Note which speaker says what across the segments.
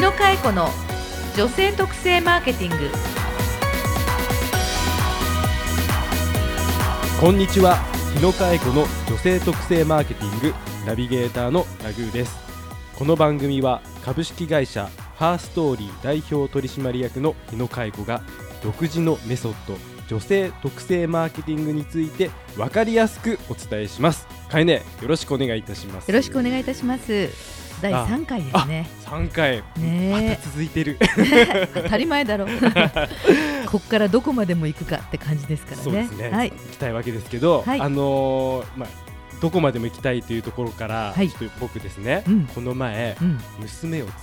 Speaker 1: 野佳恵子の女性特性マーケティング。
Speaker 2: こんにちは。日野佳恵子の女性特性マーケティングナビゲーターのラグーです。この番組は株式会社ハーストーリー代表取締役の日野佳恵子が独自のメソッド女性特性マーケティングについて分かりやすくお伝えします。かえねよろしくお願いいたします。
Speaker 1: よろしくお願いいたします第3回ですね。
Speaker 2: 3回。
Speaker 1: ね。
Speaker 2: 続いてる。
Speaker 1: 当たり前だろ こっからどこまでも行くかって感じですからね。
Speaker 2: ね、
Speaker 1: はい。
Speaker 2: 行きたいわけですけど、
Speaker 1: はい。
Speaker 2: あのーまあどこまでも行きたいというところから、
Speaker 1: はい。
Speaker 2: ちょっと僕ですね、
Speaker 1: うん。
Speaker 2: この前、
Speaker 1: うん。
Speaker 2: 娘を連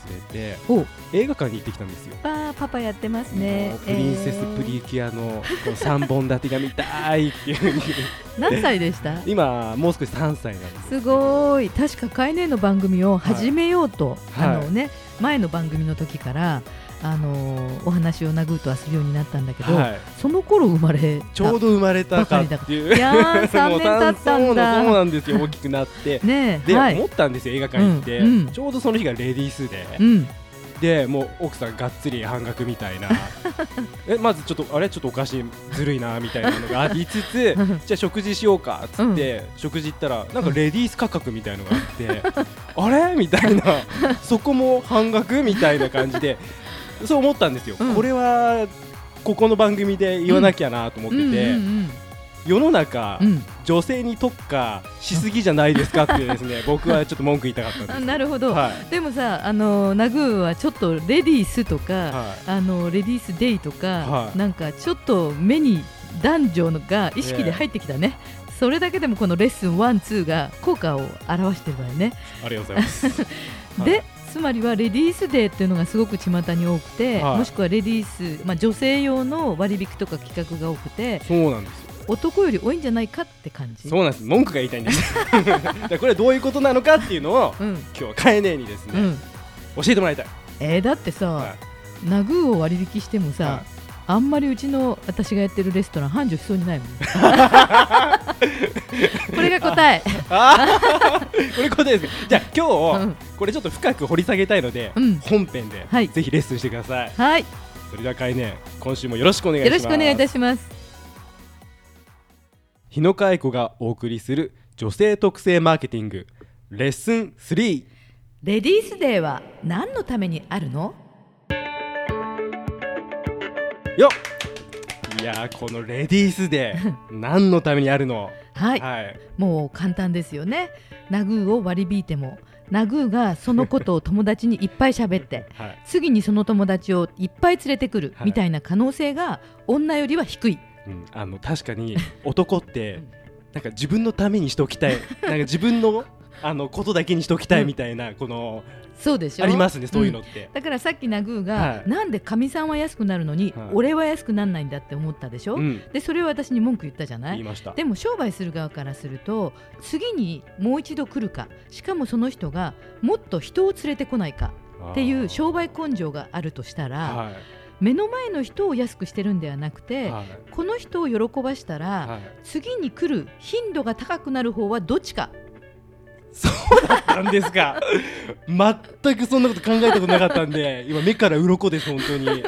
Speaker 2: れて
Speaker 1: お
Speaker 2: 映画館に行ってきたんですよ。
Speaker 1: あーパパやってますね。
Speaker 2: プリンセスプリキュアのこの3本立てが見たいっていうふうに。
Speaker 1: え ー何歳でした？
Speaker 2: 今もう少し3歳なんです
Speaker 1: すごい。確かカイネの番組を始めようと、
Speaker 2: はい。
Speaker 1: あのね前の番組の時からあのお話を殴るとはするようになったんだけど、
Speaker 2: はい、
Speaker 1: その頃生まれた
Speaker 2: ちょうど生まれたかっていう。
Speaker 1: いやー3年経ったんだ。
Speaker 2: そうなんですよ。大きくなって。
Speaker 1: ねえ
Speaker 2: で、
Speaker 1: はい。
Speaker 2: 思ったんですよ映画館行って、
Speaker 1: うんうん。
Speaker 2: ちょうどその日がレディースで、
Speaker 1: うん。
Speaker 2: でもう奥さんがっつり半額みたいな。えまずちょっとあれ？ちょっとおかしいずるいなみたいなのがあり つつ
Speaker 1: うん
Speaker 2: じゃあ食事しようかっつって、食事行ったらなんかレディース価格みたいのがあって、あれ？みたいな。そこも半額みたいな感じでそう思ったんですよ、
Speaker 1: うん。
Speaker 2: これはここの番組で言わなきゃなと思ってて、
Speaker 1: うん。
Speaker 2: 世の中、
Speaker 1: うん。うん。
Speaker 2: 女性に特化しすぎじゃないですかってですね 僕はちょっと文句言いたかったんです
Speaker 1: あなるほど、
Speaker 2: はい。
Speaker 1: でもさあのナグーはちょっとレディースとか、
Speaker 2: はい。
Speaker 1: あのレディースデイとか、
Speaker 2: はい。
Speaker 1: なんかちょっと目に男女のが意識で入ってきたね、それだけでもこのレッスン1、2が効果を表してるわよね。
Speaker 2: ありがとうございます。はい。
Speaker 1: でつまりはレディースデーっていうのがすごく巷に多くて、
Speaker 2: はい。
Speaker 1: もしくはレディース、まあ、女性用の割引とか企画が多くて
Speaker 2: そうなんですよ。
Speaker 1: 男より多いんじゃないかって感じ。
Speaker 2: そうなんです。文句が言いたいんです。これどういうことなのかっていうのを
Speaker 1: うん。
Speaker 2: 今日はカエネにですね、
Speaker 1: うん。
Speaker 2: 教えてもらいたい、
Speaker 1: えーだってさ、
Speaker 2: は
Speaker 1: ナグーを割引してもさ、
Speaker 2: は
Speaker 1: あんまりうちの私がやってるレストラン繁盛しそうにないもん これが答え。
Speaker 2: これことです。じゃあ今日、
Speaker 1: うん。
Speaker 2: これちょっと深く掘り下げたいので、
Speaker 1: うん。
Speaker 2: 本編で、
Speaker 1: はい。
Speaker 2: ぜひレッスンしてください。
Speaker 1: はい。
Speaker 2: それではカエネ今週もよろしくお願いします。
Speaker 1: よろしくお願いいたします。
Speaker 2: 日野佳恵子がお送りする女性特性マーケティングレッスン3
Speaker 1: レディースデーは何のためにあるの？
Speaker 2: よっ。いやーこのレディースで 何のためにあるの？
Speaker 1: はい、
Speaker 2: はい。
Speaker 1: もう簡単ですよね。ナグーを割り引いてもナグーがそのことを友達にいっぱい喋って
Speaker 2: はい。
Speaker 1: 次にその友達をいっぱい連れてくる
Speaker 2: はい。
Speaker 1: みたいな可能性が女よりは低い、
Speaker 2: うん、あの確かに男ってなんか自分のためにしておきたい。なんか自分のあのことだけにしておきたいみたいな、この
Speaker 1: そうでしょ？
Speaker 2: ありますねそういうの
Speaker 1: ん
Speaker 2: って、
Speaker 1: だからさっきナグーが、
Speaker 2: はい。
Speaker 1: なんでかみさんは安くなるのに、
Speaker 2: はい。
Speaker 1: 俺は安くならないんだって思ったでしょ、
Speaker 2: うん。
Speaker 1: でそれを私に文句言ったじゃない？でも商売する側からすると次にもう一度来るかしかもその人がもっと人を連れてこないかっていう商売根性があるとしたら、
Speaker 2: は
Speaker 1: 目の前の人を安くしてるんではなく
Speaker 2: い
Speaker 1: て、
Speaker 2: はい。
Speaker 1: この人を喜ばしたら、
Speaker 2: はい。
Speaker 1: 次に来る頻度が高くなる方はどっちか
Speaker 2: そうだったんですか。全くそんなこと考えたことなかったんで今目から鱗です本当に。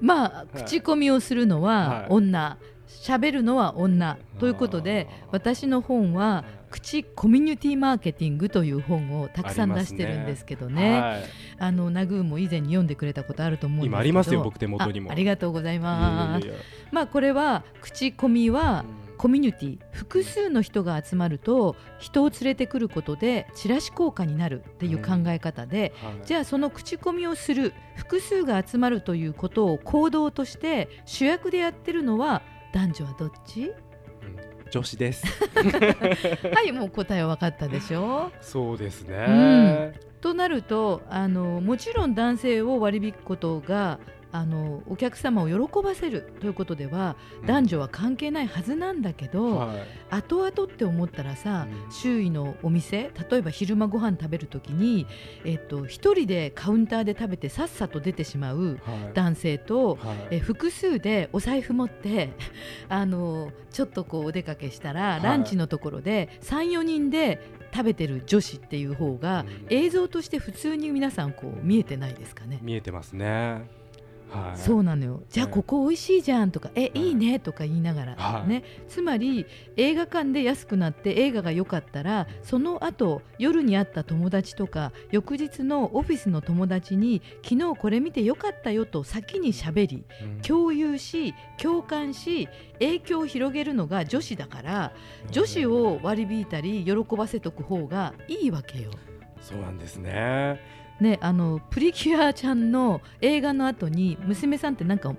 Speaker 1: まあ、
Speaker 2: い
Speaker 1: 口コミをするの
Speaker 2: は
Speaker 1: はい。女。喋るのは女。ということで私の本は口コミュニティマーケティングという本をたくさん出してるんですけどね。
Speaker 2: はい。
Speaker 1: あのナグーも以前に読んでくれたことあると思うんですけど。
Speaker 2: 今ありますよ僕手元にも
Speaker 1: あありがとうございます
Speaker 2: いやいやい
Speaker 1: まあこれは口コミは
Speaker 2: や
Speaker 1: コミュニティ複数の人が集まると人を連れてくることでチラシ効果になるっていう考え方で、
Speaker 2: はい。
Speaker 1: じゃあその口コミをする複数が集まるということを行動として主役でやってるのは男女はどっち？
Speaker 2: 女子です。
Speaker 1: はいもう答えは分かったでしょ？
Speaker 2: そうですね、
Speaker 1: うん。となるとあのもちろん男性を割り引くことがあのお客様を喜ばせるということでは男女は関係ないはずなんだけど、
Speaker 2: はい。
Speaker 1: 後々って思ったらさ、
Speaker 2: うん。
Speaker 1: 周囲のお店例えば昼間ご飯食べる時に、えっと、一人でカウンターで食べてさっさと出てしまう
Speaker 2: はい。
Speaker 1: 男性と、
Speaker 2: はい。
Speaker 1: え複数でお財布持って あのちょっとこうお出かけしたら、
Speaker 2: い。
Speaker 1: ランチのところで34人で食べてる女子っていう方が、
Speaker 2: うん。
Speaker 1: 映像として普通に皆さんこう見えてないですかね。
Speaker 2: 見えてますねはい。
Speaker 1: そうなのよ。じゃあ
Speaker 2: はい
Speaker 1: ここ美味しいじゃんとか、え
Speaker 2: い。
Speaker 1: いいねとか言いながら、
Speaker 2: はい。
Speaker 1: ね。つまり映画館で安くなって映画が良かったらその後夜に会った友達とか翌日のオフィスの友達に昨日これ見て良かったよと先にしゃべり
Speaker 2: うん。
Speaker 1: 共有し共感し影響を広げるのが女子だから女子を割り引いたり喜ばせとく方がいいわけよ。
Speaker 2: そうなんですね。
Speaker 1: ね、あのプリキュアちゃんの映画の後に娘さんってなんかほ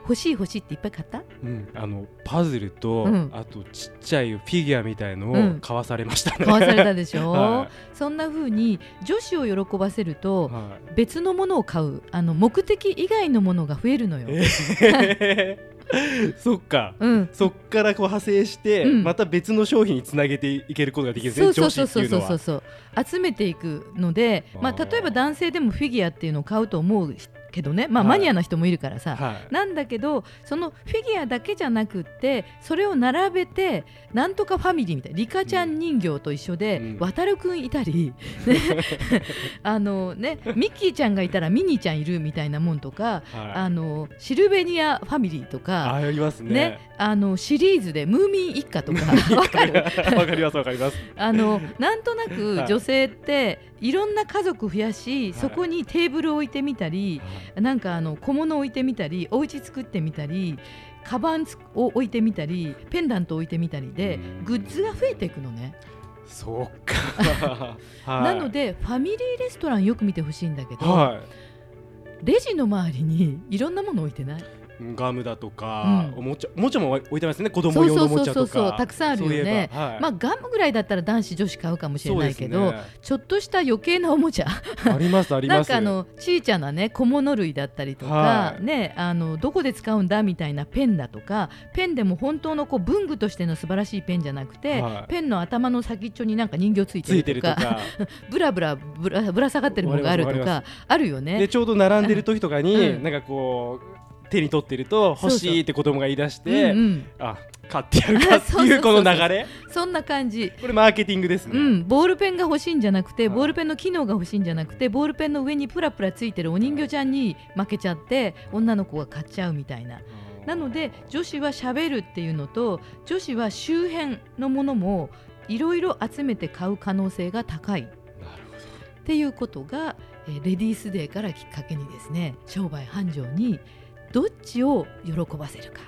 Speaker 1: 欲しい欲しいっていっぱい買った？
Speaker 2: うんあのパズルと、
Speaker 1: うん。
Speaker 2: あとちっちゃいフィギュアみたいの
Speaker 1: うん。
Speaker 2: を買わされましたね、
Speaker 1: 買わされたでしょ、
Speaker 2: は
Speaker 1: そんな風に女子を喜ばせると
Speaker 2: はい。
Speaker 1: 別のものを買う。あの目的以外のものが増えるのよ。
Speaker 2: え ー そっか。
Speaker 1: うん。
Speaker 2: そっからこう派生して、
Speaker 1: うん。
Speaker 2: また別の商品につなげていけることができるんですね
Speaker 1: そうそう
Speaker 2: 女
Speaker 1: そうそう
Speaker 2: 子っていうのは。
Speaker 1: そうそう集めていくので、まあ、例えば男性でもフィギュアっていうのを買うと思うけどね、まあ、
Speaker 2: はい。
Speaker 1: マニアな人もいるからさ、
Speaker 2: はい。
Speaker 1: なんだけどそのフィギュアだけじゃなくってそれを並べてなんとかファミリーみたいな。リカちゃん人形と一緒で、
Speaker 2: うん。
Speaker 1: 渡るくんいたり、ね。あのね、ミッキーちゃんがいたらミニーちゃんいるみたいなもんとか、
Speaker 2: はい。
Speaker 1: あのシルベニアファミリーとか。
Speaker 2: ありますね。
Speaker 1: ね、あのシリーズでムーミン一家とか。わかる
Speaker 2: わかりますわかります。
Speaker 1: あのなんとなく
Speaker 2: はい。
Speaker 1: 女性っていろんな家族増やし、
Speaker 2: い。
Speaker 1: そこにテーブルを置いてみたり、なんかあの小物を置いてみたりお家作ってみたりカバンつを置いてみたりペンダントを置いてみたりで
Speaker 2: うん。
Speaker 1: グッズが増えていくのね、
Speaker 2: そうか、はい、
Speaker 1: なのでファミリーレストランよく見てほしいんだけど、
Speaker 2: は
Speaker 1: レジの周りにいろんなもの置いてない
Speaker 2: い？ガムだとか、
Speaker 1: うん。
Speaker 2: おもちゃおもちゃも置いてますね。子供用のおもちゃとか。
Speaker 1: たくさんあるよね。
Speaker 2: はい。
Speaker 1: まあガムぐらいだったら男子女子買うかもしれないけど、
Speaker 2: ね。
Speaker 1: ちょっとした余計なおもちゃ。
Speaker 2: ありますあります。
Speaker 1: なんかあのちいちゃなね小物類だったりとか、
Speaker 2: はい。
Speaker 1: ねあのどこで使うんだみたいなペンだとかペンでも本当のこう文具としての素晴らしいペンじゃなくて、
Speaker 2: はい。
Speaker 1: ペンの頭の先っちょになんか人形つい
Speaker 2: てる
Speaker 1: とか ブラブラぶらぶら下がってるものがあると
Speaker 2: か
Speaker 1: あるよね。
Speaker 2: で。ちょうど並んでる時とかに、
Speaker 1: うん。
Speaker 2: なんかこう手に取ってると欲しいって子供が言い出し
Speaker 1: うん
Speaker 2: て
Speaker 1: うん、
Speaker 2: あ買ってやるかってい
Speaker 1: そう
Speaker 2: この流れ？
Speaker 1: そんな感じ。
Speaker 2: これマーケティングですね、
Speaker 1: うん、ボールペンが欲しいんじゃなくて
Speaker 2: はい
Speaker 1: ボールペンの機能が欲しいんじゃなくてボールペンの上にプラプラついてるお人形ちゃんに負けちゃって女の子が買っちゃうみたいな。なので女子はしゃべるっていうのと女子は周辺のものもいろいろ集めて買う可能性が高い。っ
Speaker 2: なるほ
Speaker 1: ていうことが、えーレディースデーからきっかけにですね商売繁盛にどっちを喜ばせるか。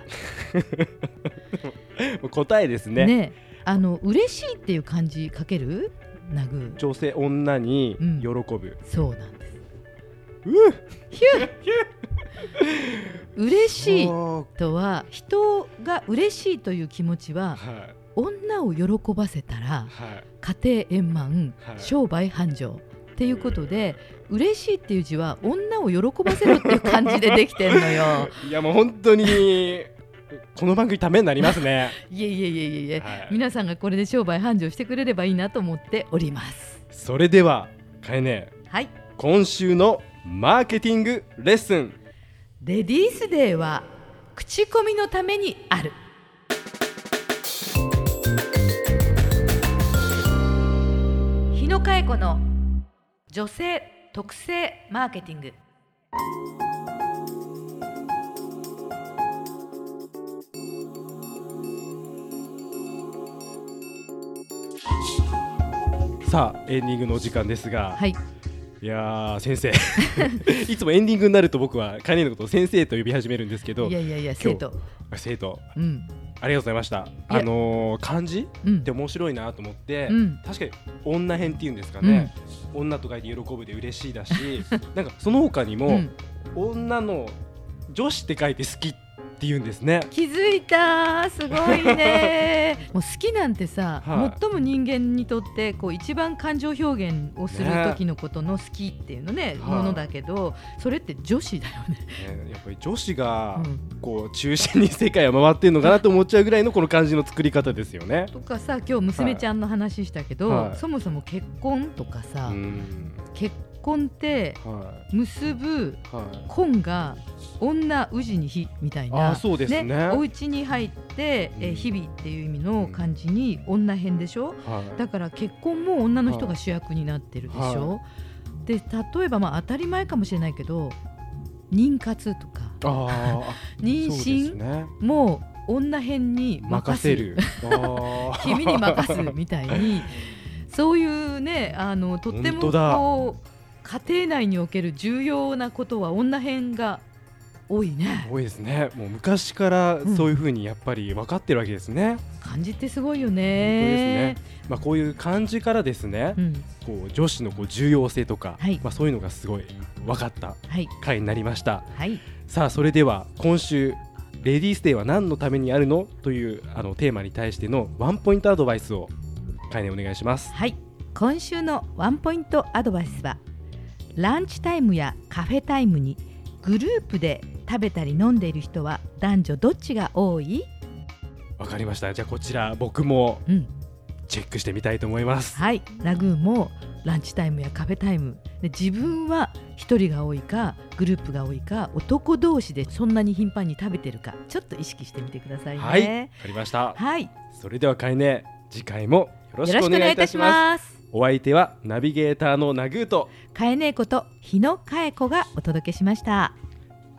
Speaker 2: ど答えですね。
Speaker 1: ねあの嬉しいっていう漢字書ける？
Speaker 2: 女性女に
Speaker 1: うん。
Speaker 2: 喜ぶ、
Speaker 1: そうなんです。
Speaker 2: う
Speaker 1: 嬉しいとは人が嬉しいという気持ちは
Speaker 2: はい。
Speaker 1: 女を喜ばせたら
Speaker 2: はい。
Speaker 1: 家庭円満、
Speaker 2: はい。
Speaker 1: 商売繁盛っていうことで嬉しいっていう字は女を喜ばせるっていう感じでできてんのよ。
Speaker 2: いやもう本当にこの番組ためになりますね
Speaker 1: いえ いえいえいえいえ、
Speaker 2: はい
Speaker 1: 皆さんがこれで商売繁盛してくれればいいなと思っております。
Speaker 2: それではかえね
Speaker 1: はい、
Speaker 2: 今週のマーケティングレッスン
Speaker 1: レディースデーは口コミのためにある。日野佳恵子の女性特性マーケティング。
Speaker 2: さあエンディングのお時間ですが、
Speaker 1: はい、
Speaker 2: いやー先生。いつもエンディングになると僕はカニのことを先生と呼び始めるんですけど。
Speaker 1: いやいやいや生徒、
Speaker 2: 生徒。
Speaker 1: うん、
Speaker 2: ありがとうございました。あのー漢字
Speaker 1: うん。
Speaker 2: って面白いなと思って、
Speaker 1: うん。
Speaker 2: 確かに女編っていうんですか
Speaker 1: うん。
Speaker 2: ね、女と書いて喜ぶで嬉しいだし なんかその他にも、
Speaker 1: うん。
Speaker 2: 女の女子って書いて好きっって言うんですね。
Speaker 1: 気づいたすごいね。もう好きなんてさ、
Speaker 2: はい。
Speaker 1: 最も人間にとってこう一番感情表現をする時のことの好きっていうのね
Speaker 2: はい。
Speaker 1: ものだけどそれって女子だよね、
Speaker 2: ねやっぱり女子が
Speaker 1: うん。
Speaker 2: こう中心に世界を回ってるのかなと思っちゃうぐらいのこの漢字の作り方ですよね。
Speaker 1: とかさ今日娘ちゃんの話したけど、
Speaker 2: はい。
Speaker 1: そもそも結婚とかさ、
Speaker 2: うん。
Speaker 1: 結婚って
Speaker 2: は
Speaker 1: 結ぶ婚が女氏に火みたいな
Speaker 2: あそうですね。
Speaker 1: お家に入って、え日々っていう意味の漢字に女編でしょ？
Speaker 2: はい。
Speaker 1: だから結婚も女の人が主役になってるでしょ、で例えばまあ当たり前かもしれないけど妊活とか。
Speaker 2: あ
Speaker 1: 妊娠
Speaker 2: ね。
Speaker 1: も女編に任
Speaker 2: せる。
Speaker 1: 君に任すみたいに。そういうねあのとってもこう家庭内における重要なことは女編が多いね
Speaker 2: 多いですね。もう昔から
Speaker 1: うん
Speaker 2: そういう風にやっぱり分かってるわけですね。
Speaker 1: 漢字ってすごいよ
Speaker 2: 本当です
Speaker 1: ね
Speaker 2: ね。まあこういう漢字からですね
Speaker 1: う、ん、
Speaker 2: こう女子のこう重要性とか、
Speaker 1: はい
Speaker 2: まあそういうのがすごい分かった
Speaker 1: はい
Speaker 2: 回になりました。
Speaker 1: はい
Speaker 2: さあそれでは今週レディースデーは何のためにあるの？というあのテーマに対してのワンポイントアドバイスをかいねお願いします。
Speaker 1: はい今週のワンポイントアドバイスはランチタイムやカフェタイムにグループで食べたり飲んでいる人は男女どっちが多い？
Speaker 2: わかりました。じゃあこちら僕も
Speaker 1: うん
Speaker 2: チェックしてみたいと思います。
Speaker 1: はいラグーンもランチタイムやカフェタイムで自分は一人が多いかグループが多いか男同士でそんなに頻繁に食べてるかちょっと意識してみてくださいね
Speaker 2: はい、わかりました。
Speaker 1: はい、
Speaker 2: それではかいね次回もよろし
Speaker 1: くお
Speaker 2: 願
Speaker 1: いいたします。
Speaker 2: お相手はナビゲーターのナグーと
Speaker 1: かえねえこと日野かえ子がお届けしました。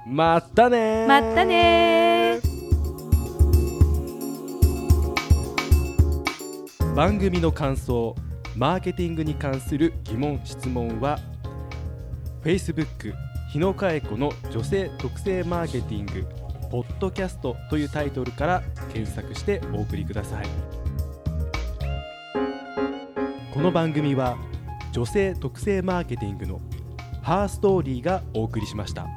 Speaker 2: またねー。
Speaker 1: またね
Speaker 2: 番組の感想マーケティングに関する疑問質問は Facebook 日野佳恵子の女性特性マーケティングポッドキャストというタイトルから検索してお送りくださいこの番組は女性特性マーケティングのハーストーリーがお送りしました。